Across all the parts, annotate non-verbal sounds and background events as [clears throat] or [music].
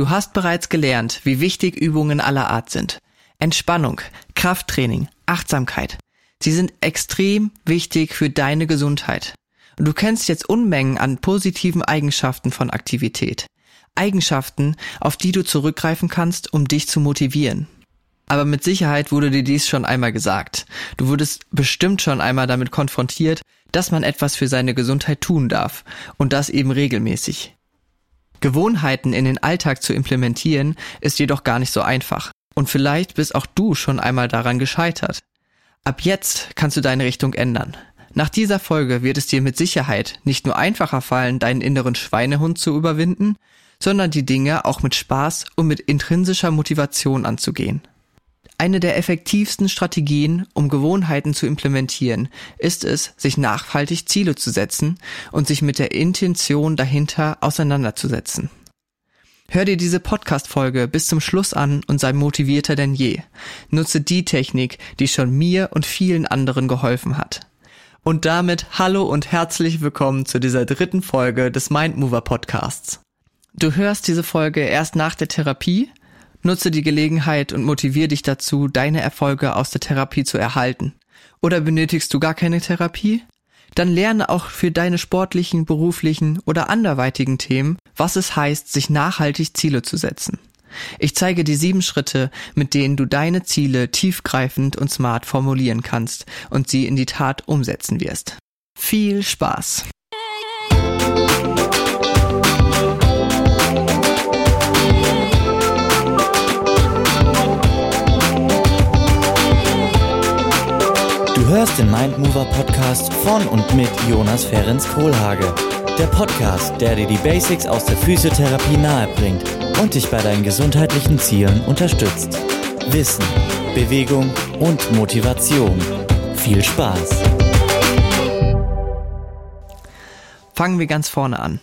Du hast bereits gelernt, wie wichtig Übungen aller Art sind. Entspannung, Krafttraining, Achtsamkeit. Sie sind extrem wichtig für deine Gesundheit. Und du kennst jetzt Unmengen an positiven Eigenschaften von Aktivität. Eigenschaften, auf die du zurückgreifen kannst, um dich zu motivieren. Aber mit Sicherheit wurde dir dies schon einmal gesagt. Du wurdest bestimmt schon einmal damit konfrontiert, dass man etwas für seine Gesundheit tun darf und das eben regelmäßig. Gewohnheiten in den Alltag zu implementieren ist jedoch gar nicht so einfach. Und vielleicht bist auch du schon einmal daran gescheitert. Ab jetzt kannst du deine Richtung ändern. Nach dieser Folge wird es dir mit Sicherheit nicht nur einfacher fallen, deinen inneren Schweinehund zu überwinden, sondern die Dinge auch mit Spaß und mit intrinsischer Motivation anzugehen. Eine der effektivsten Strategien, um Gewohnheiten zu implementieren, ist es, sich nachhaltig Ziele zu setzen und sich mit der Intention dahinter auseinanderzusetzen. Hör dir diese Podcast-Folge bis zum Schluss an und sei motivierter denn je. Nutze die Technik, die schon mir und vielen anderen geholfen hat. Und damit hallo und herzlich willkommen zu dieser dritten Folge des Mindmover Podcasts. Du hörst diese Folge erst nach der Therapie, Nutze die Gelegenheit und motivier dich dazu, deine Erfolge aus der Therapie zu erhalten. Oder benötigst du gar keine Therapie? Dann lerne auch für deine sportlichen, beruflichen oder anderweitigen Themen, was es heißt, sich nachhaltig Ziele zu setzen. Ich zeige dir sieben Schritte, mit denen du deine Ziele tiefgreifend und smart formulieren kannst und sie in die Tat umsetzen wirst. Viel Spaß! Hörst den Mindmover Podcast von und mit Jonas Ferens Kohlhage. Der Podcast, der dir die Basics aus der Physiotherapie nahebringt und dich bei deinen gesundheitlichen Zielen unterstützt. Wissen, Bewegung und Motivation. Viel Spaß! Fangen wir ganz vorne an.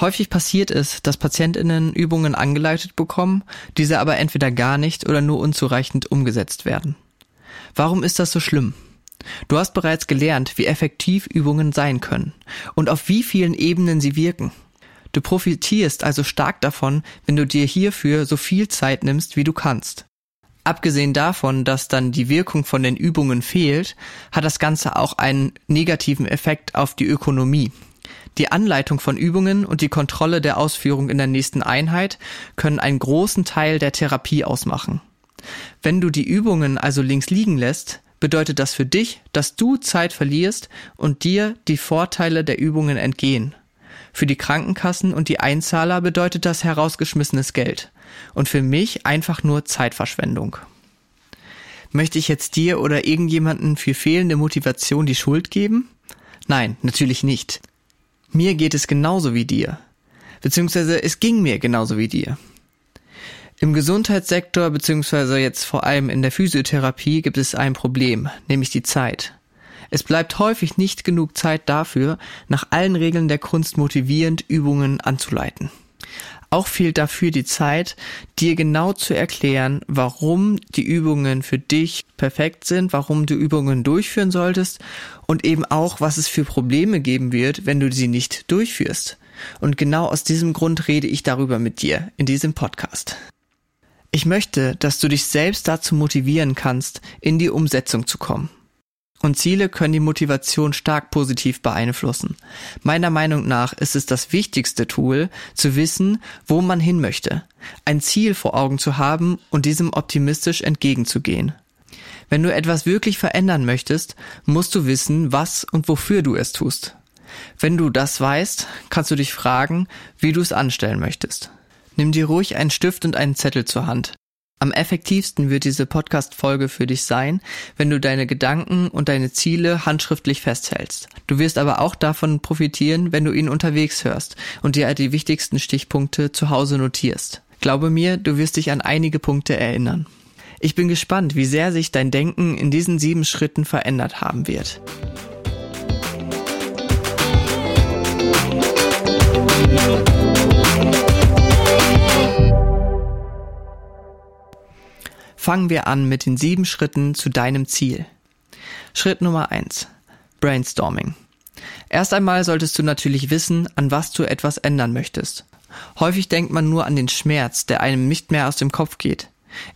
Häufig passiert es, dass Patientinnen Übungen angeleitet bekommen, diese aber entweder gar nicht oder nur unzureichend umgesetzt werden. Warum ist das so schlimm? Du hast bereits gelernt, wie effektiv Übungen sein können und auf wie vielen Ebenen sie wirken. Du profitierst also stark davon, wenn du dir hierfür so viel Zeit nimmst, wie du kannst. Abgesehen davon, dass dann die Wirkung von den Übungen fehlt, hat das Ganze auch einen negativen Effekt auf die Ökonomie. Die Anleitung von Übungen und die Kontrolle der Ausführung in der nächsten Einheit können einen großen Teil der Therapie ausmachen. Wenn du die Übungen also links liegen lässt, bedeutet das für dich, dass du Zeit verlierst und dir die Vorteile der Übungen entgehen. Für die Krankenkassen und die Einzahler bedeutet das herausgeschmissenes Geld und für mich einfach nur Zeitverschwendung. Möchte ich jetzt dir oder irgendjemanden für fehlende Motivation die Schuld geben? Nein, natürlich nicht. Mir geht es genauso wie dir. Beziehungsweise es ging mir genauso wie dir. Im Gesundheitssektor beziehungsweise jetzt vor allem in der Physiotherapie gibt es ein Problem, nämlich die Zeit. Es bleibt häufig nicht genug Zeit dafür, nach allen Regeln der Kunst motivierend Übungen anzuleiten. Auch fehlt dafür die Zeit, dir genau zu erklären, warum die Übungen für dich perfekt sind, warum du Übungen durchführen solltest und eben auch, was es für Probleme geben wird, wenn du sie nicht durchführst. Und genau aus diesem Grund rede ich darüber mit dir in diesem Podcast. Ich möchte, dass du dich selbst dazu motivieren kannst, in die Umsetzung zu kommen. Und Ziele können die Motivation stark positiv beeinflussen. Meiner Meinung nach ist es das wichtigste Tool, zu wissen, wo man hin möchte, ein Ziel vor Augen zu haben und diesem optimistisch entgegenzugehen. Wenn du etwas wirklich verändern möchtest, musst du wissen, was und wofür du es tust. Wenn du das weißt, kannst du dich fragen, wie du es anstellen möchtest. Nimm dir ruhig einen Stift und einen Zettel zur Hand. Am effektivsten wird diese Podcast-Folge für dich sein, wenn du deine Gedanken und deine Ziele handschriftlich festhältst. Du wirst aber auch davon profitieren, wenn du ihn unterwegs hörst und dir die wichtigsten Stichpunkte zu Hause notierst. Glaube mir, du wirst dich an einige Punkte erinnern. Ich bin gespannt, wie sehr sich dein Denken in diesen sieben Schritten verändert haben wird. Fangen wir an mit den sieben Schritten zu deinem Ziel. Schritt Nummer eins: Brainstorming. Erst einmal solltest du natürlich wissen, an was du etwas ändern möchtest. Häufig denkt man nur an den Schmerz, der einem nicht mehr aus dem Kopf geht.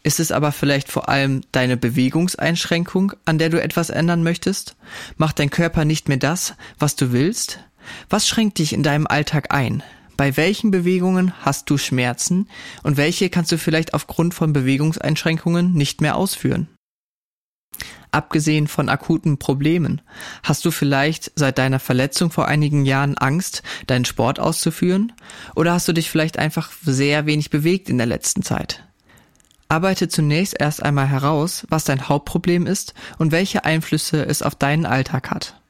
Ist es aber vielleicht vor allem deine Bewegungseinschränkung, an der du etwas ändern möchtest? Macht dein Körper nicht mehr das, was du willst? Was schränkt dich in deinem Alltag ein? Bei welchen Bewegungen hast du Schmerzen und welche kannst du vielleicht aufgrund von Bewegungseinschränkungen nicht mehr ausführen? Abgesehen von akuten Problemen, hast du vielleicht seit deiner Verletzung vor einigen Jahren Angst, deinen Sport auszuführen? Oder hast du dich vielleicht einfach sehr wenig bewegt in der letzten Zeit? Arbeite zunächst erst einmal heraus, was dein Hauptproblem ist und welche Einflüsse es auf deinen Alltag hat.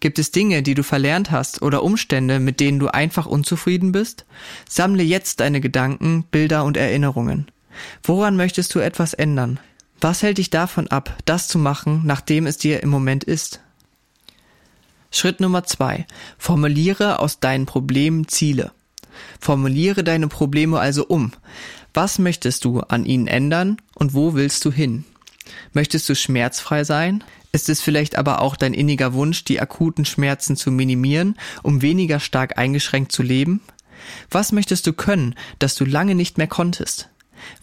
Gibt es Dinge, die du verlernt hast oder Umstände, mit denen du einfach unzufrieden bist? Sammle jetzt deine Gedanken, Bilder und Erinnerungen. Woran möchtest du etwas ändern? Was hält dich davon ab, das zu machen, nachdem es dir im Moment ist? Schritt Nummer zwei. Formuliere aus deinen Problemen Ziele. Formuliere deine Probleme also um. Was möchtest du an ihnen ändern und wo willst du hin? Möchtest du schmerzfrei sein? Ist es vielleicht aber auch dein inniger Wunsch, die akuten Schmerzen zu minimieren, um weniger stark eingeschränkt zu leben? Was möchtest du können, das du lange nicht mehr konntest?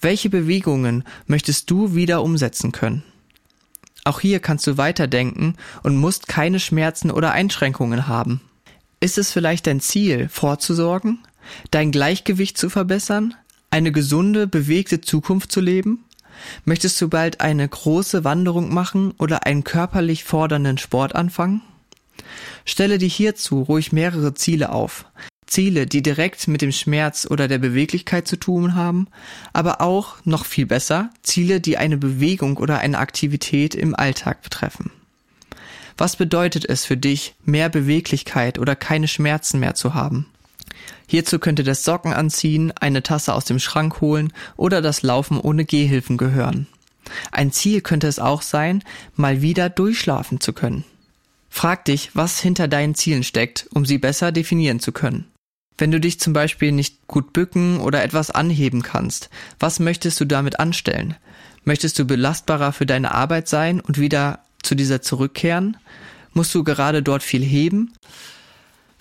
Welche Bewegungen möchtest du wieder umsetzen können? Auch hier kannst du weiterdenken und musst keine Schmerzen oder Einschränkungen haben. Ist es vielleicht dein Ziel, vorzusorgen, dein Gleichgewicht zu verbessern, eine gesunde, bewegte Zukunft zu leben? Möchtest du bald eine große Wanderung machen oder einen körperlich fordernden Sport anfangen? Stelle dir hierzu ruhig mehrere Ziele auf. Ziele, die direkt mit dem Schmerz oder der Beweglichkeit zu tun haben, aber auch, noch viel besser, Ziele, die eine Bewegung oder eine Aktivität im Alltag betreffen. Was bedeutet es für dich, mehr Beweglichkeit oder keine Schmerzen mehr zu haben? Hierzu könnte das Socken anziehen, eine Tasse aus dem Schrank holen oder das Laufen ohne Gehhilfen gehören. Ein Ziel könnte es auch sein, mal wieder durchschlafen zu können. Frag dich, was hinter deinen Zielen steckt, um sie besser definieren zu können. Wenn du dich zum Beispiel nicht gut bücken oder etwas anheben kannst, was möchtest du damit anstellen? Möchtest du belastbarer für deine Arbeit sein und wieder zu dieser zurückkehren? Musst du gerade dort viel heben?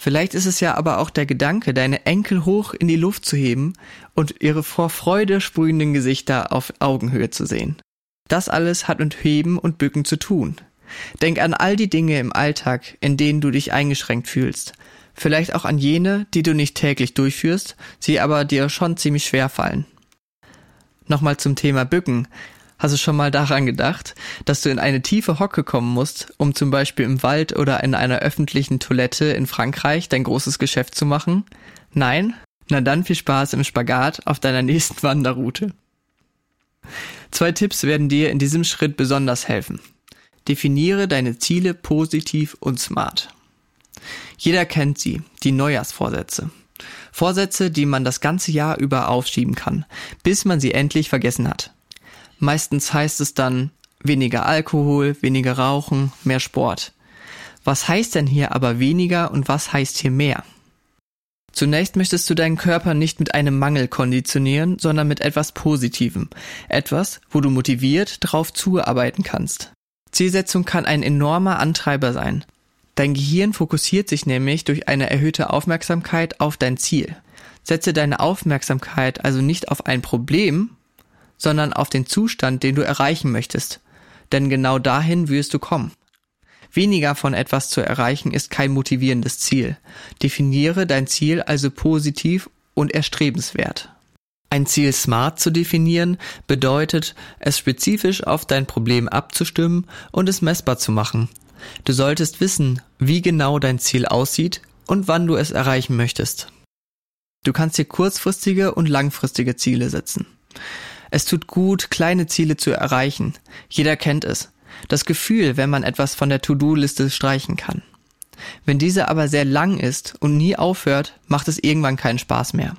Vielleicht ist es ja aber auch der Gedanke, deine Enkel hoch in die Luft zu heben und ihre vor Freude sprühenden Gesichter auf Augenhöhe zu sehen. Das alles hat mit Heben und Bücken zu tun. Denk an all die Dinge im Alltag, in denen du dich eingeschränkt fühlst. Vielleicht auch an jene, die du nicht täglich durchführst, sie aber dir schon ziemlich schwer fallen. Nochmal zum Thema Bücken. Hast du schon mal daran gedacht, dass du in eine tiefe Hocke kommen musst, um zum Beispiel im Wald oder in einer öffentlichen Toilette in Frankreich dein großes Geschäft zu machen? Nein? Na dann viel Spaß im Spagat auf deiner nächsten [laughs] Wanderroute. Zwei Tipps werden dir in diesem Schritt besonders helfen. Definiere deine Ziele positiv und smart. Jeder kennt sie, die Neujahrsvorsätze. Vorsätze, die man das ganze Jahr über aufschieben kann, bis man sie endlich vergessen hat. Meistens heißt es dann weniger Alkohol, weniger Rauchen, mehr Sport. Was heißt denn hier aber weniger und was heißt hier mehr? Zunächst möchtest du deinen Körper nicht mit einem Mangel konditionieren, sondern mit etwas Positivem. Etwas, wo du motiviert drauf zuarbeiten kannst. Zielsetzung kann ein enormer Antreiber sein. Dein Gehirn fokussiert sich nämlich durch eine erhöhte Aufmerksamkeit auf dein Ziel. Setze deine Aufmerksamkeit also nicht auf ein Problem, sondern auf den Zustand, den du erreichen möchtest. Denn genau dahin wirst du kommen. Weniger von etwas zu erreichen ist kein motivierendes Ziel. Definiere dein Ziel also positiv und erstrebenswert. Ein Ziel smart zu definieren bedeutet, es spezifisch auf dein Problem abzustimmen und es messbar zu machen. Du solltest wissen, wie genau dein Ziel aussieht und wann du es erreichen möchtest. Du kannst dir kurzfristige und langfristige Ziele setzen. Es tut gut, kleine Ziele zu erreichen. Jeder kennt es. Das Gefühl, wenn man etwas von der To-Do-Liste streichen kann. Wenn diese aber sehr lang ist und nie aufhört, macht es irgendwann keinen Spaß mehr.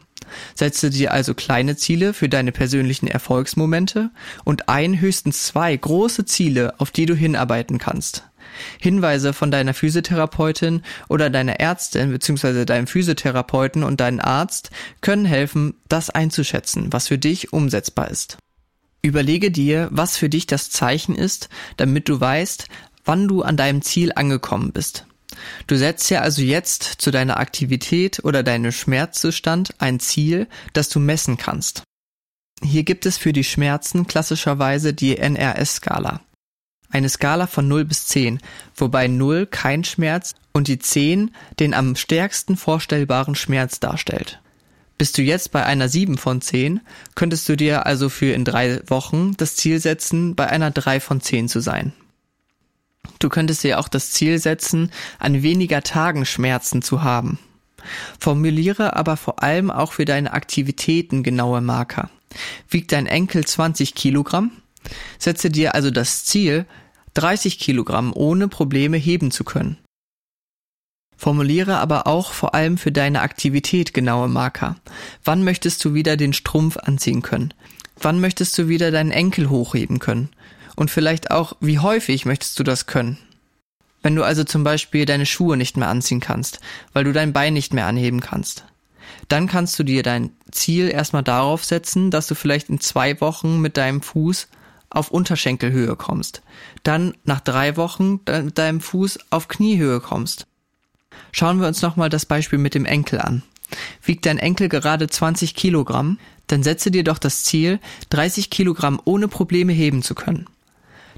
Setze dir also kleine Ziele für deine persönlichen Erfolgsmomente und ein, höchstens zwei große Ziele, auf die du hinarbeiten kannst. Hinweise von deiner Physiotherapeutin oder deiner Ärztin bzw. deinem Physiotherapeuten und deinem Arzt können helfen, das einzuschätzen, was für dich umsetzbar ist. Überlege dir, was für dich das Zeichen ist, damit du weißt, wann du an deinem Ziel angekommen bist. Du setzt ja also jetzt zu deiner Aktivität oder deinem Schmerzzustand ein Ziel, das du messen kannst. Hier gibt es für die Schmerzen klassischerweise die NRS-Skala. Eine Skala von 0 bis 10, wobei 0 kein Schmerz und die 10 den am stärksten vorstellbaren Schmerz darstellt. Bist du jetzt bei einer 7 von 10, könntest du dir also für in drei Wochen das Ziel setzen, bei einer 3 von 10 zu sein. Du könntest dir auch das Ziel setzen, an weniger Tagen Schmerzen zu haben. Formuliere aber vor allem auch für deine Aktivitäten genaue Marker. Wiegt dein Enkel 20 Kilogramm? Setze dir also das Ziel, 30 Kilogramm ohne Probleme heben zu können. Formuliere aber auch vor allem für deine Aktivität genaue Marker. Wann möchtest du wieder den Strumpf anziehen können? Wann möchtest du wieder deinen Enkel hochheben können? Und vielleicht auch, wie häufig möchtest du das können? Wenn du also zum Beispiel deine Schuhe nicht mehr anziehen kannst, weil du dein Bein nicht mehr anheben kannst, dann kannst du dir dein Ziel erstmal darauf setzen, dass du vielleicht in zwei Wochen mit deinem Fuß auf Unterschenkelhöhe kommst, dann nach drei Wochen mit deinem Fuß auf Kniehöhe kommst. Schauen wir uns nochmal das Beispiel mit dem Enkel an. Wiegt dein Enkel gerade 20 Kilogramm, dann setze dir doch das Ziel, 30 Kilogramm ohne Probleme heben zu können.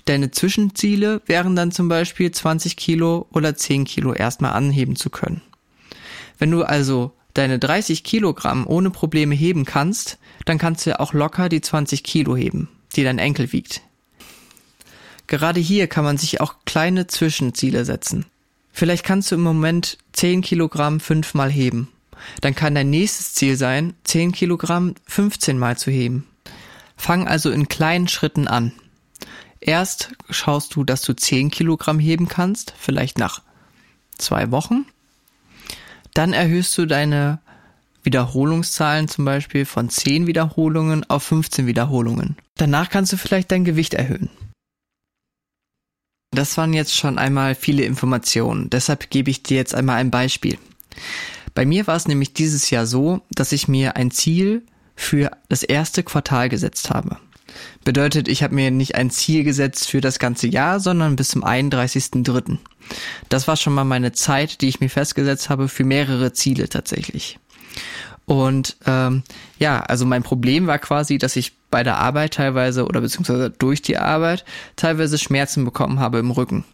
Deine Zwischenziele wären dann zum Beispiel 20 Kilo oder 10 Kilo erstmal anheben zu können. Wenn du also deine 30 Kilogramm ohne Probleme heben kannst, dann kannst du auch locker die 20 Kilo heben, die dein Enkel wiegt. Gerade hier kann man sich auch kleine Zwischenziele setzen. Vielleicht kannst du im Moment 10 Kilogramm fünfmal heben. Dann kann dein nächstes Ziel sein, 10 Kilogramm 15 mal zu heben. Fang also in kleinen Schritten an. Erst schaust du, dass du 10 Kilogramm heben kannst, vielleicht nach zwei Wochen. Dann erhöhst du deine Wiederholungszahlen zum Beispiel von 10 Wiederholungen auf 15 Wiederholungen. Danach kannst du vielleicht dein Gewicht erhöhen. Das waren jetzt schon einmal viele Informationen, deshalb gebe ich dir jetzt einmal ein Beispiel. Bei mir war es nämlich dieses Jahr so, dass ich mir ein Ziel für das erste Quartal gesetzt habe. Bedeutet, ich habe mir nicht ein Ziel gesetzt für das ganze Jahr, sondern bis zum 31.3. Das war schon mal meine Zeit, die ich mir festgesetzt habe für mehrere Ziele tatsächlich. Und ähm, ja, also mein Problem war quasi, dass ich bei der Arbeit teilweise oder beziehungsweise durch die Arbeit teilweise Schmerzen bekommen habe im Rücken.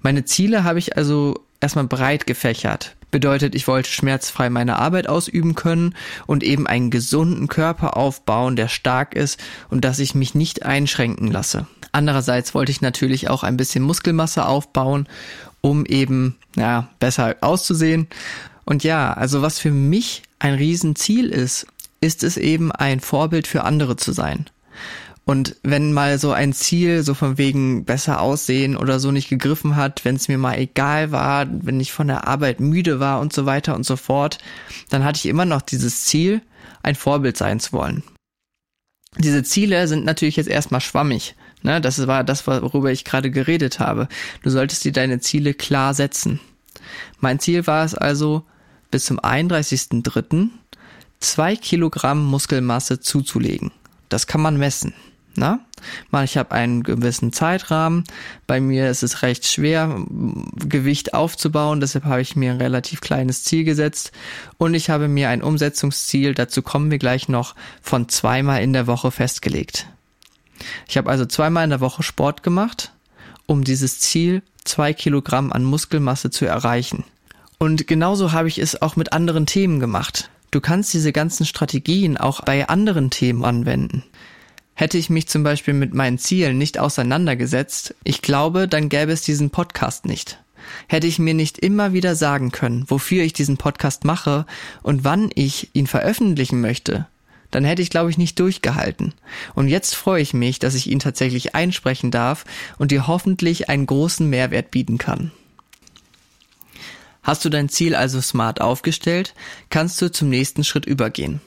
Meine Ziele habe ich also erstmal breit gefächert. Bedeutet, ich wollte schmerzfrei meine Arbeit ausüben können und eben einen gesunden Körper aufbauen, der stark ist und dass ich mich nicht einschränken lasse. Andererseits wollte ich natürlich auch ein bisschen Muskelmasse aufbauen, um eben, ja, besser auszusehen. Und ja, also was für mich ein Riesenziel ist, ist es eben ein Vorbild für andere zu sein. Und wenn mal so ein Ziel so von wegen besser aussehen oder so nicht gegriffen hat, wenn es mir mal egal war, wenn ich von der Arbeit müde war und so weiter und so fort, dann hatte ich immer noch dieses Ziel, ein Vorbild sein zu wollen. Diese Ziele sind natürlich jetzt erstmal schwammig. Ne? Das war das, worüber ich gerade geredet habe. Du solltest dir deine Ziele klar setzen. Mein Ziel war es also, bis zum 31.03. zwei Kilogramm Muskelmasse zuzulegen. Das kann man messen. Na? Ich habe einen gewissen Zeitrahmen. Bei mir ist es recht schwer, Gewicht aufzubauen. Deshalb habe ich mir ein relativ kleines Ziel gesetzt. Und ich habe mir ein Umsetzungsziel, dazu kommen wir gleich noch, von zweimal in der Woche festgelegt. Ich habe also zweimal in der Woche Sport gemacht, um dieses Ziel, zwei Kilogramm an Muskelmasse zu erreichen. Und genauso habe ich es auch mit anderen Themen gemacht. Du kannst diese ganzen Strategien auch bei anderen Themen anwenden. Hätte ich mich zum Beispiel mit meinen Zielen nicht auseinandergesetzt, ich glaube, dann gäbe es diesen Podcast nicht. Hätte ich mir nicht immer wieder sagen können, wofür ich diesen Podcast mache und wann ich ihn veröffentlichen möchte, dann hätte ich, glaube ich, nicht durchgehalten. Und jetzt freue ich mich, dass ich ihn tatsächlich einsprechen darf und dir hoffentlich einen großen Mehrwert bieten kann. Hast du dein Ziel also smart aufgestellt, kannst du zum nächsten Schritt übergehen.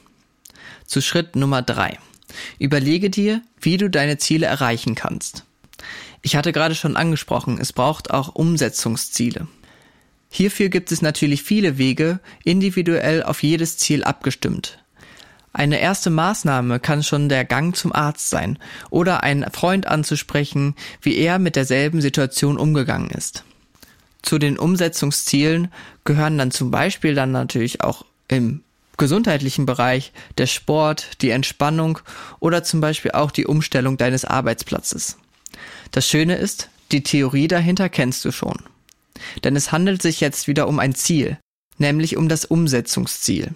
Zu Schritt Nummer drei. Überlege dir, wie du deine Ziele erreichen kannst. Ich hatte gerade schon angesprochen, es braucht auch Umsetzungsziele. Hierfür gibt es natürlich viele Wege, individuell auf jedes Ziel abgestimmt. Eine erste Maßnahme kann schon der Gang zum Arzt sein oder einen Freund anzusprechen, wie er mit derselben Situation umgegangen ist. Zu den Umsetzungszielen gehören dann zum Beispiel dann natürlich auch im gesundheitlichen Bereich der Sport, die Entspannung oder zum Beispiel auch die Umstellung deines Arbeitsplatzes. Das Schöne ist, die Theorie dahinter kennst du schon. Denn es handelt sich jetzt wieder um ein Ziel, nämlich um das Umsetzungsziel.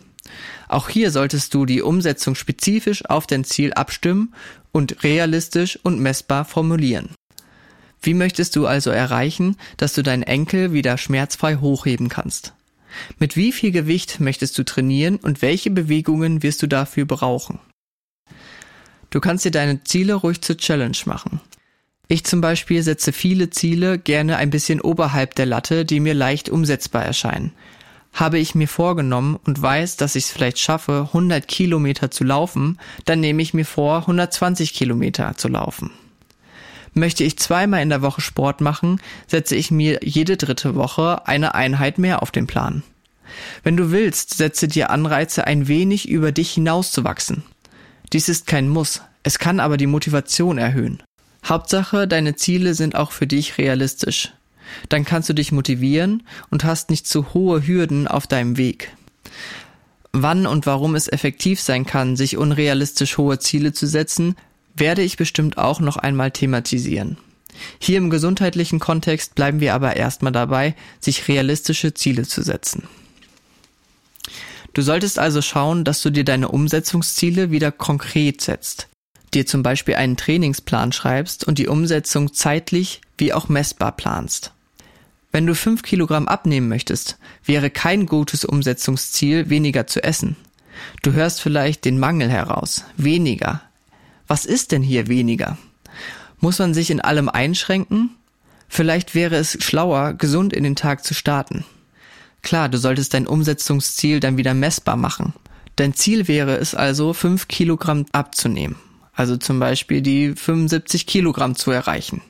Auch hier solltest du die Umsetzung spezifisch auf dein Ziel abstimmen und realistisch und messbar formulieren. Wie möchtest du also erreichen, dass du deinen Enkel wieder schmerzfrei hochheben kannst? Mit wie viel Gewicht möchtest du trainieren und welche Bewegungen wirst du dafür brauchen? Du kannst dir deine Ziele ruhig zur Challenge machen. Ich zum Beispiel setze viele Ziele gerne ein bisschen oberhalb der Latte, die mir leicht umsetzbar erscheinen. Habe ich mir vorgenommen und weiß, dass ich es vielleicht schaffe, 100 Kilometer zu laufen, dann nehme ich mir vor, 120 Kilometer zu laufen. Möchte ich zweimal in der Woche Sport machen, setze ich mir jede dritte Woche eine Einheit mehr auf den Plan. Wenn du willst, setze dir Anreize, ein wenig über dich hinauszuwachsen. Dies ist kein Muss, es kann aber die Motivation erhöhen. Hauptsache, deine Ziele sind auch für dich realistisch. Dann kannst du dich motivieren und hast nicht zu hohe Hürden auf deinem Weg. Wann und warum es effektiv sein kann, sich unrealistisch hohe Ziele zu setzen, werde ich bestimmt auch noch einmal thematisieren. Hier im gesundheitlichen Kontext bleiben wir aber erstmal dabei, sich realistische Ziele zu setzen. Du solltest also schauen, dass du dir deine Umsetzungsziele wieder konkret setzt, dir zum Beispiel einen Trainingsplan schreibst und die Umsetzung zeitlich wie auch messbar planst. Wenn du fünf Kilogramm abnehmen möchtest, wäre kein gutes Umsetzungsziel, weniger zu essen. Du hörst vielleicht den Mangel heraus. Weniger, was ist denn hier weniger? Muss man sich in allem einschränken? Vielleicht wäre es schlauer, gesund in den Tag zu starten. Klar, du solltest dein Umsetzungsziel dann wieder messbar machen. Dein Ziel wäre es also, 5 Kilogramm abzunehmen. Also zum Beispiel die 75 Kilogramm zu erreichen.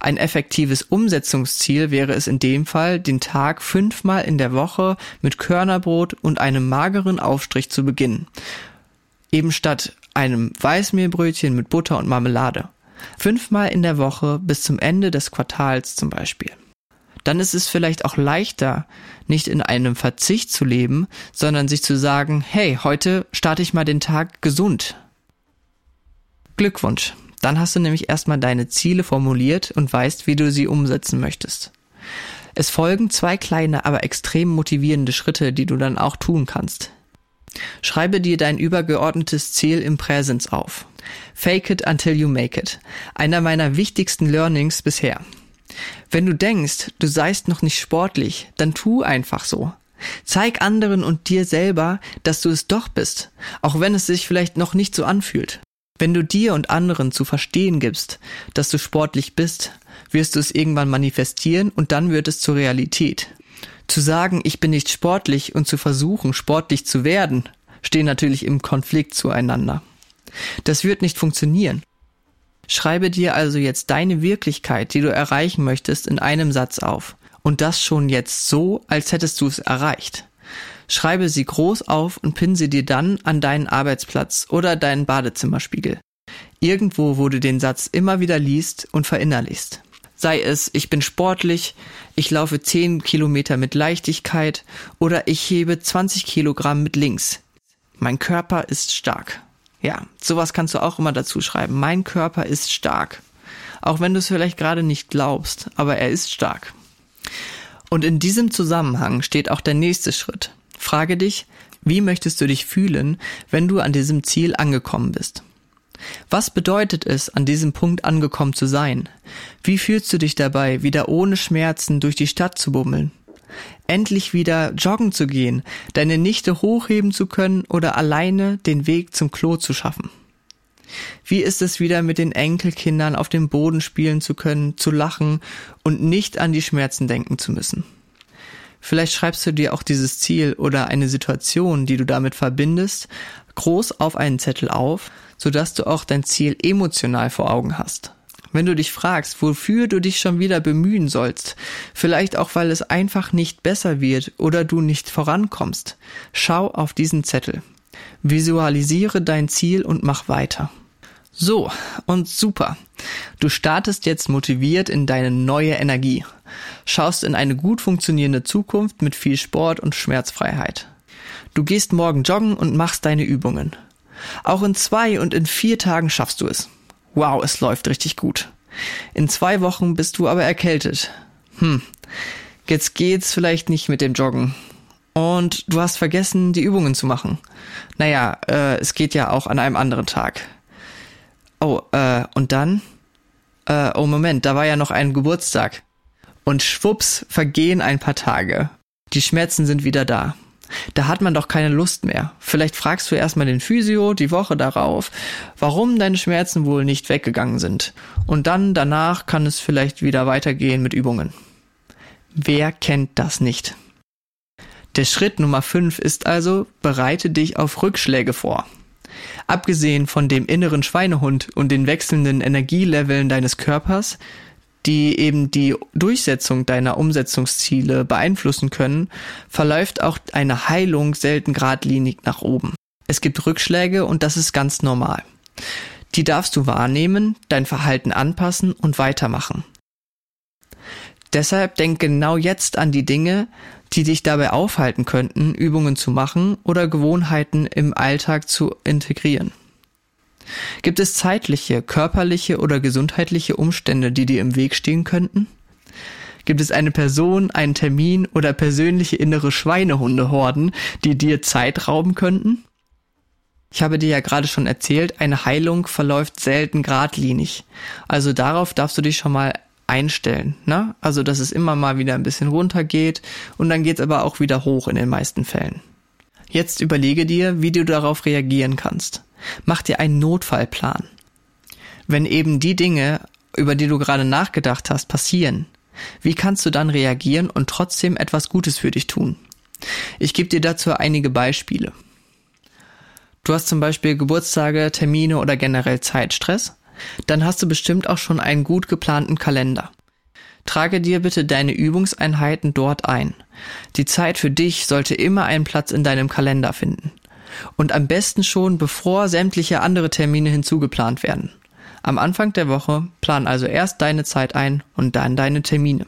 Ein effektives Umsetzungsziel wäre es in dem Fall, den Tag fünfmal in der Woche mit Körnerbrot und einem mageren Aufstrich zu beginnen. Eben statt einem Weißmehlbrötchen mit Butter und Marmelade. Fünfmal in der Woche bis zum Ende des Quartals zum Beispiel. Dann ist es vielleicht auch leichter, nicht in einem Verzicht zu leben, sondern sich zu sagen, hey, heute starte ich mal den Tag gesund. Glückwunsch. Dann hast du nämlich erstmal deine Ziele formuliert und weißt, wie du sie umsetzen möchtest. Es folgen zwei kleine, aber extrem motivierende Schritte, die du dann auch tun kannst. Schreibe dir dein übergeordnetes Ziel im Präsens auf. Fake it until you make it. Einer meiner wichtigsten Learnings bisher. Wenn du denkst, du seist noch nicht sportlich, dann tu einfach so. Zeig anderen und dir selber, dass du es doch bist, auch wenn es sich vielleicht noch nicht so anfühlt. Wenn du dir und anderen zu verstehen gibst, dass du sportlich bist, wirst du es irgendwann manifestieren und dann wird es zur Realität. Zu sagen, ich bin nicht sportlich und zu versuchen, sportlich zu werden, stehen natürlich im Konflikt zueinander. Das wird nicht funktionieren. Schreibe dir also jetzt deine Wirklichkeit, die du erreichen möchtest, in einem Satz auf. Und das schon jetzt so, als hättest du es erreicht. Schreibe sie groß auf und pin sie dir dann an deinen Arbeitsplatz oder deinen Badezimmerspiegel. Irgendwo, wo du den Satz immer wieder liest und verinnerlichst sei es ich bin sportlich, ich laufe 10 Kilometer mit Leichtigkeit oder ich hebe 20 Kilogramm mit links. Mein Körper ist stark. Ja, sowas kannst du auch immer dazu schreiben. Mein Körper ist stark. Auch wenn du es vielleicht gerade nicht glaubst, aber er ist stark. Und in diesem Zusammenhang steht auch der nächste Schritt. Frage dich, wie möchtest du dich fühlen, wenn du an diesem Ziel angekommen bist? Was bedeutet es, an diesem Punkt angekommen zu sein? Wie fühlst du dich dabei, wieder ohne Schmerzen durch die Stadt zu bummeln? Endlich wieder joggen zu gehen, deine Nichte hochheben zu können oder alleine den Weg zum Klo zu schaffen? Wie ist es wieder mit den Enkelkindern auf dem Boden spielen zu können, zu lachen und nicht an die Schmerzen denken zu müssen? Vielleicht schreibst du dir auch dieses Ziel oder eine Situation, die du damit verbindest, groß auf einen Zettel auf, sodass du auch dein Ziel emotional vor Augen hast. Wenn du dich fragst, wofür du dich schon wieder bemühen sollst, vielleicht auch weil es einfach nicht besser wird oder du nicht vorankommst, schau auf diesen Zettel. Visualisiere dein Ziel und mach weiter. So, und super. Du startest jetzt motiviert in deine neue Energie, schaust in eine gut funktionierende Zukunft mit viel Sport und Schmerzfreiheit. Du gehst morgen joggen und machst deine Übungen. Auch in zwei und in vier Tagen schaffst du es. Wow, es läuft richtig gut. In zwei Wochen bist du aber erkältet. Hm, jetzt geht's vielleicht nicht mit dem Joggen. Und du hast vergessen, die Übungen zu machen. Naja, äh, es geht ja auch an einem anderen Tag. Oh, äh, und dann? Äh, oh Moment, da war ja noch ein Geburtstag. Und schwupps vergehen ein paar Tage. Die Schmerzen sind wieder da da hat man doch keine Lust mehr. Vielleicht fragst du erstmal den Physio die Woche darauf, warum deine Schmerzen wohl nicht weggegangen sind. Und dann danach kann es vielleicht wieder weitergehen mit Übungen. Wer kennt das nicht? Der Schritt Nummer 5 ist also, bereite dich auf Rückschläge vor. Abgesehen von dem inneren Schweinehund und den wechselnden Energieleveln deines Körpers die eben die Durchsetzung deiner Umsetzungsziele beeinflussen können, verläuft auch eine Heilung selten geradlinig nach oben. Es gibt Rückschläge und das ist ganz normal. Die darfst du wahrnehmen, dein Verhalten anpassen und weitermachen. Deshalb denk genau jetzt an die Dinge, die dich dabei aufhalten könnten, Übungen zu machen oder Gewohnheiten im Alltag zu integrieren. Gibt es zeitliche, körperliche oder gesundheitliche Umstände, die dir im Weg stehen könnten? Gibt es eine Person, einen Termin oder persönliche innere Schweinehundehorden, die dir Zeit rauben könnten? Ich habe dir ja gerade schon erzählt, eine Heilung verläuft selten geradlinig. Also darauf darfst du dich schon mal einstellen. Ne? Also dass es immer mal wieder ein bisschen runter geht und dann geht es aber auch wieder hoch in den meisten Fällen. Jetzt überlege dir, wie du darauf reagieren kannst. Mach dir einen Notfallplan. Wenn eben die Dinge, über die du gerade nachgedacht hast, passieren, wie kannst du dann reagieren und trotzdem etwas Gutes für dich tun? Ich gebe dir dazu einige Beispiele. Du hast zum Beispiel Geburtstage, Termine oder generell Zeitstress. Dann hast du bestimmt auch schon einen gut geplanten Kalender. Trage dir bitte deine Übungseinheiten dort ein. Die Zeit für dich sollte immer einen Platz in deinem Kalender finden. Und am besten schon, bevor sämtliche andere Termine hinzugeplant werden. Am Anfang der Woche plan also erst deine Zeit ein und dann deine Termine.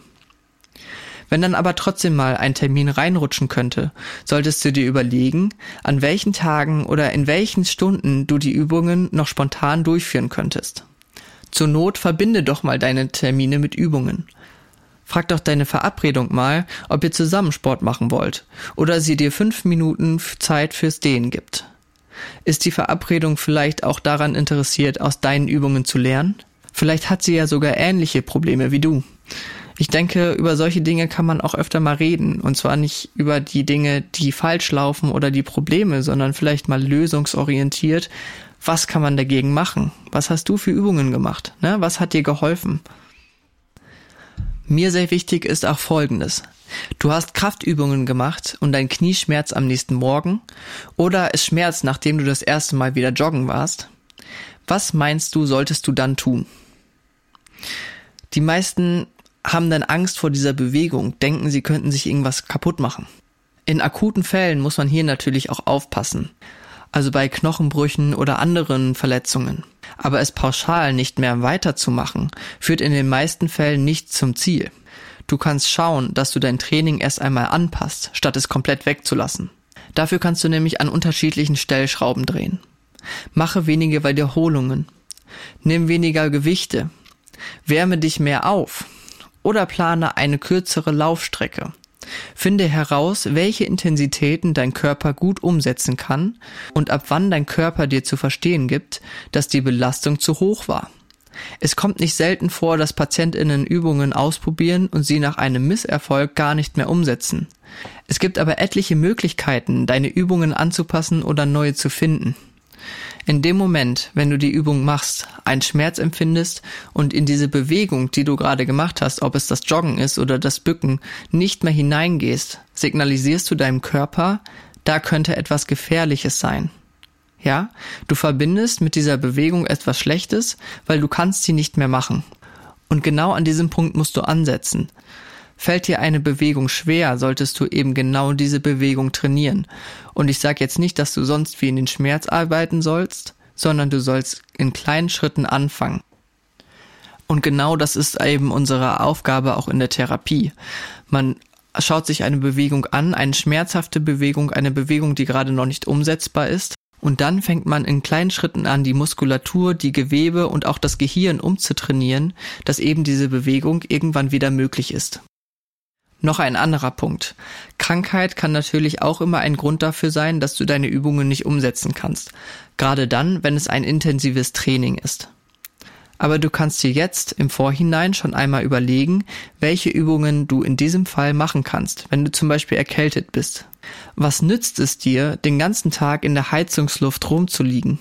Wenn dann aber trotzdem mal ein Termin reinrutschen könnte, solltest du dir überlegen, an welchen Tagen oder in welchen Stunden du die Übungen noch spontan durchführen könntest. Zur Not verbinde doch mal deine Termine mit Übungen. Frag doch deine Verabredung mal, ob ihr zusammen Sport machen wollt oder sie dir fünf Minuten Zeit fürs Dehnen gibt. Ist die Verabredung vielleicht auch daran interessiert, aus deinen Übungen zu lernen? Vielleicht hat sie ja sogar ähnliche Probleme wie du. Ich denke, über solche Dinge kann man auch öfter mal reden. Und zwar nicht über die Dinge, die falsch laufen oder die Probleme, sondern vielleicht mal lösungsorientiert. Was kann man dagegen machen? Was hast du für Übungen gemacht? Ne? Was hat dir geholfen? Mir sehr wichtig ist auch Folgendes. Du hast Kraftübungen gemacht und dein Knie schmerzt am nächsten Morgen oder es schmerzt, nachdem du das erste Mal wieder joggen warst. Was meinst du, solltest du dann tun? Die meisten haben dann Angst vor dieser Bewegung, denken, sie könnten sich irgendwas kaputt machen. In akuten Fällen muss man hier natürlich auch aufpassen also bei Knochenbrüchen oder anderen Verletzungen. Aber es pauschal nicht mehr weiterzumachen, führt in den meisten Fällen nicht zum Ziel. Du kannst schauen, dass du dein Training erst einmal anpasst, statt es komplett wegzulassen. Dafür kannst du nämlich an unterschiedlichen Stellschrauben drehen. Mache weniger Wiederholungen. Nimm weniger Gewichte. Wärme dich mehr auf. Oder plane eine kürzere Laufstrecke. Finde heraus, welche Intensitäten dein Körper gut umsetzen kann und ab wann dein Körper dir zu verstehen gibt, dass die Belastung zu hoch war. Es kommt nicht selten vor, dass Patientinnen Übungen ausprobieren und sie nach einem Misserfolg gar nicht mehr umsetzen. Es gibt aber etliche Möglichkeiten, deine Übungen anzupassen oder neue zu finden. In dem Moment, wenn du die Übung machst, einen Schmerz empfindest und in diese Bewegung, die du gerade gemacht hast, ob es das Joggen ist oder das Bücken, nicht mehr hineingehst, signalisierst du deinem Körper, da könnte etwas Gefährliches sein. Ja, du verbindest mit dieser Bewegung etwas Schlechtes, weil du kannst sie nicht mehr machen. Und genau an diesem Punkt musst du ansetzen. Fällt dir eine Bewegung schwer, solltest du eben genau diese Bewegung trainieren. Und ich sage jetzt nicht, dass du sonst wie in den Schmerz arbeiten sollst, sondern du sollst in kleinen Schritten anfangen. Und genau das ist eben unsere Aufgabe auch in der Therapie. Man schaut sich eine Bewegung an, eine schmerzhafte Bewegung, eine Bewegung, die gerade noch nicht umsetzbar ist. Und dann fängt man in kleinen Schritten an, die Muskulatur, die Gewebe und auch das Gehirn umzutrainieren, dass eben diese Bewegung irgendwann wieder möglich ist. Noch ein anderer Punkt. Krankheit kann natürlich auch immer ein Grund dafür sein, dass du deine Übungen nicht umsetzen kannst. Gerade dann, wenn es ein intensives Training ist. Aber du kannst dir jetzt im Vorhinein schon einmal überlegen, welche Übungen du in diesem Fall machen kannst, wenn du zum Beispiel erkältet bist. Was nützt es dir, den ganzen Tag in der Heizungsluft rumzuliegen?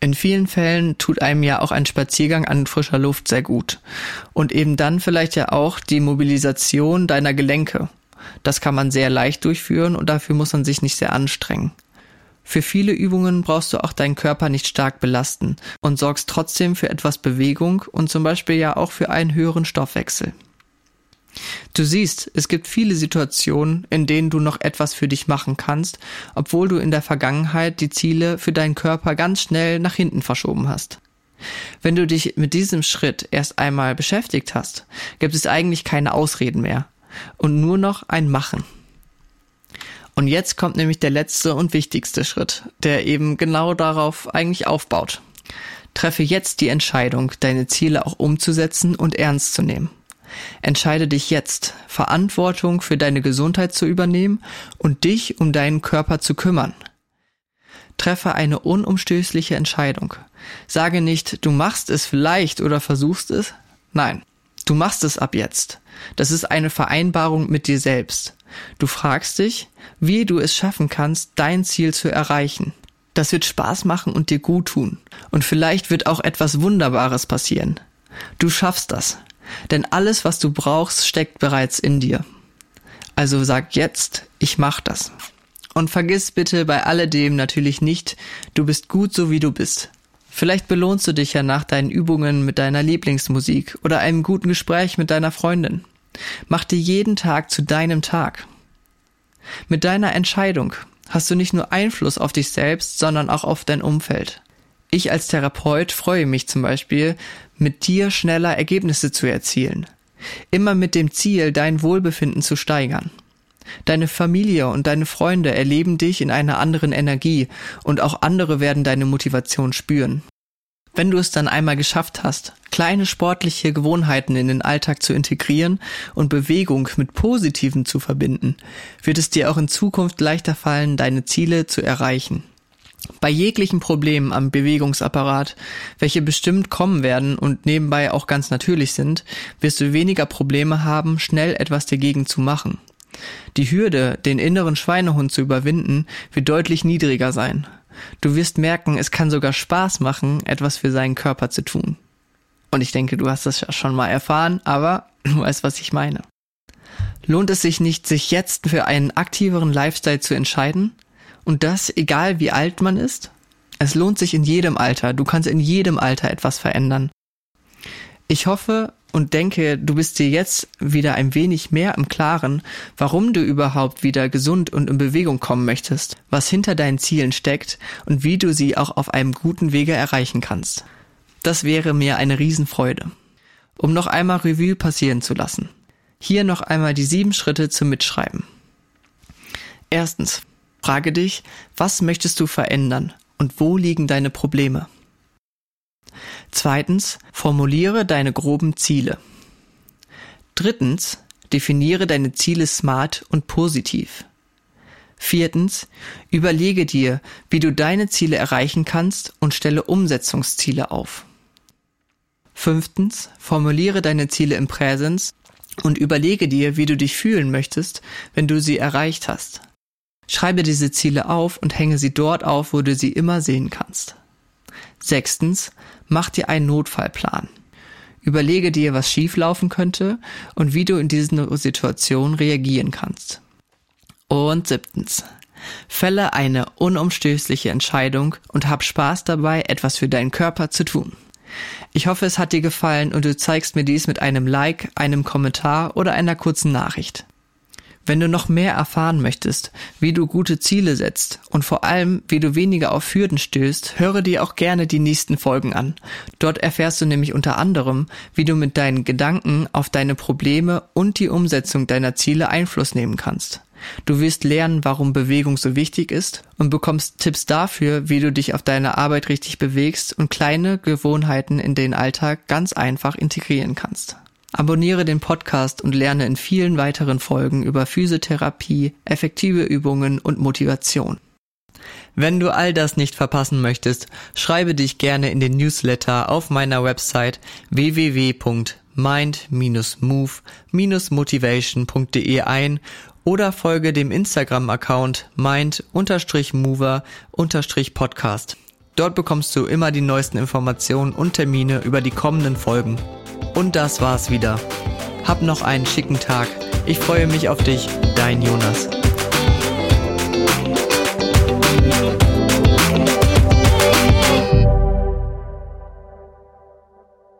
In vielen Fällen tut einem ja auch ein Spaziergang an frischer Luft sehr gut. Und eben dann vielleicht ja auch die Mobilisation deiner Gelenke. Das kann man sehr leicht durchführen und dafür muss man sich nicht sehr anstrengen. Für viele Übungen brauchst du auch deinen Körper nicht stark belasten und sorgst trotzdem für etwas Bewegung und zum Beispiel ja auch für einen höheren Stoffwechsel. Du siehst, es gibt viele Situationen, in denen du noch etwas für dich machen kannst, obwohl du in der Vergangenheit die Ziele für deinen Körper ganz schnell nach hinten verschoben hast. Wenn du dich mit diesem Schritt erst einmal beschäftigt hast, gibt es eigentlich keine Ausreden mehr und nur noch ein Machen. Und jetzt kommt nämlich der letzte und wichtigste Schritt, der eben genau darauf eigentlich aufbaut. Treffe jetzt die Entscheidung, deine Ziele auch umzusetzen und ernst zu nehmen. Entscheide dich jetzt, Verantwortung für deine Gesundheit zu übernehmen und dich um deinen Körper zu kümmern. Treffe eine unumstößliche Entscheidung. Sage nicht, du machst es vielleicht oder versuchst es. Nein, du machst es ab jetzt. Das ist eine Vereinbarung mit dir selbst. Du fragst dich, wie du es schaffen kannst, dein Ziel zu erreichen. Das wird Spaß machen und dir gut tun. Und vielleicht wird auch etwas Wunderbares passieren. Du schaffst das. Denn alles, was du brauchst, steckt bereits in dir. Also sag jetzt, ich mach das. Und vergiss bitte bei alledem natürlich nicht, du bist gut so wie du bist. Vielleicht belohnst du dich ja nach deinen Übungen mit deiner Lieblingsmusik oder einem guten Gespräch mit deiner Freundin. Mach dir jeden Tag zu deinem Tag. Mit deiner Entscheidung hast du nicht nur Einfluss auf dich selbst, sondern auch auf dein Umfeld. Ich als Therapeut freue mich zum Beispiel, mit dir schneller Ergebnisse zu erzielen. Immer mit dem Ziel, dein Wohlbefinden zu steigern. Deine Familie und deine Freunde erleben dich in einer anderen Energie und auch andere werden deine Motivation spüren. Wenn du es dann einmal geschafft hast, kleine sportliche Gewohnheiten in den Alltag zu integrieren und Bewegung mit Positiven zu verbinden, wird es dir auch in Zukunft leichter fallen, deine Ziele zu erreichen. Bei jeglichen Problemen am Bewegungsapparat, welche bestimmt kommen werden und nebenbei auch ganz natürlich sind, wirst du weniger Probleme haben, schnell etwas dagegen zu machen. Die Hürde, den inneren Schweinehund zu überwinden, wird deutlich niedriger sein. Du wirst merken, es kann sogar Spaß machen, etwas für seinen Körper zu tun. Und ich denke, du hast das ja schon mal erfahren, aber [clears throat] du weißt, was ich meine. Lohnt es sich nicht, sich jetzt für einen aktiveren Lifestyle zu entscheiden? Und das, egal wie alt man ist? Es lohnt sich in jedem Alter. Du kannst in jedem Alter etwas verändern. Ich hoffe und denke, du bist dir jetzt wieder ein wenig mehr im Klaren, warum du überhaupt wieder gesund und in Bewegung kommen möchtest, was hinter deinen Zielen steckt und wie du sie auch auf einem guten Wege erreichen kannst. Das wäre mir eine Riesenfreude. Um noch einmal Revue passieren zu lassen. Hier noch einmal die sieben Schritte zum Mitschreiben. Erstens, Frage dich, was möchtest du verändern und wo liegen deine Probleme? Zweitens, formuliere deine groben Ziele. Drittens, definiere deine Ziele smart und positiv. Viertens, überlege dir, wie du deine Ziele erreichen kannst und stelle Umsetzungsziele auf. Fünftens, formuliere deine Ziele im Präsens und überlege dir, wie du dich fühlen möchtest, wenn du sie erreicht hast. Schreibe diese Ziele auf und hänge sie dort auf, wo du sie immer sehen kannst. Sechstens, mach dir einen Notfallplan. Überlege dir, was schieflaufen könnte und wie du in diesen Situationen reagieren kannst. Und siebtens, fälle eine unumstößliche Entscheidung und hab Spaß dabei, etwas für deinen Körper zu tun. Ich hoffe, es hat dir gefallen und du zeigst mir dies mit einem Like, einem Kommentar oder einer kurzen Nachricht. Wenn du noch mehr erfahren möchtest, wie du gute Ziele setzt und vor allem, wie du weniger auf Hürden stößt, höre dir auch gerne die nächsten Folgen an. Dort erfährst du nämlich unter anderem, wie du mit deinen Gedanken auf deine Probleme und die Umsetzung deiner Ziele Einfluss nehmen kannst. Du wirst lernen, warum Bewegung so wichtig ist und bekommst Tipps dafür, wie du dich auf deine Arbeit richtig bewegst und kleine Gewohnheiten in den Alltag ganz einfach integrieren kannst. Abonniere den Podcast und lerne in vielen weiteren Folgen über Physiotherapie, effektive Übungen und Motivation. Wenn du all das nicht verpassen möchtest, schreibe dich gerne in den Newsletter auf meiner Website www.mind-move-motivation.de ein oder folge dem Instagram-Account mind-mover-podcast. Dort bekommst du immer die neuesten Informationen und Termine über die kommenden Folgen. Und das war's wieder. Hab noch einen schicken Tag. Ich freue mich auf dich, dein Jonas.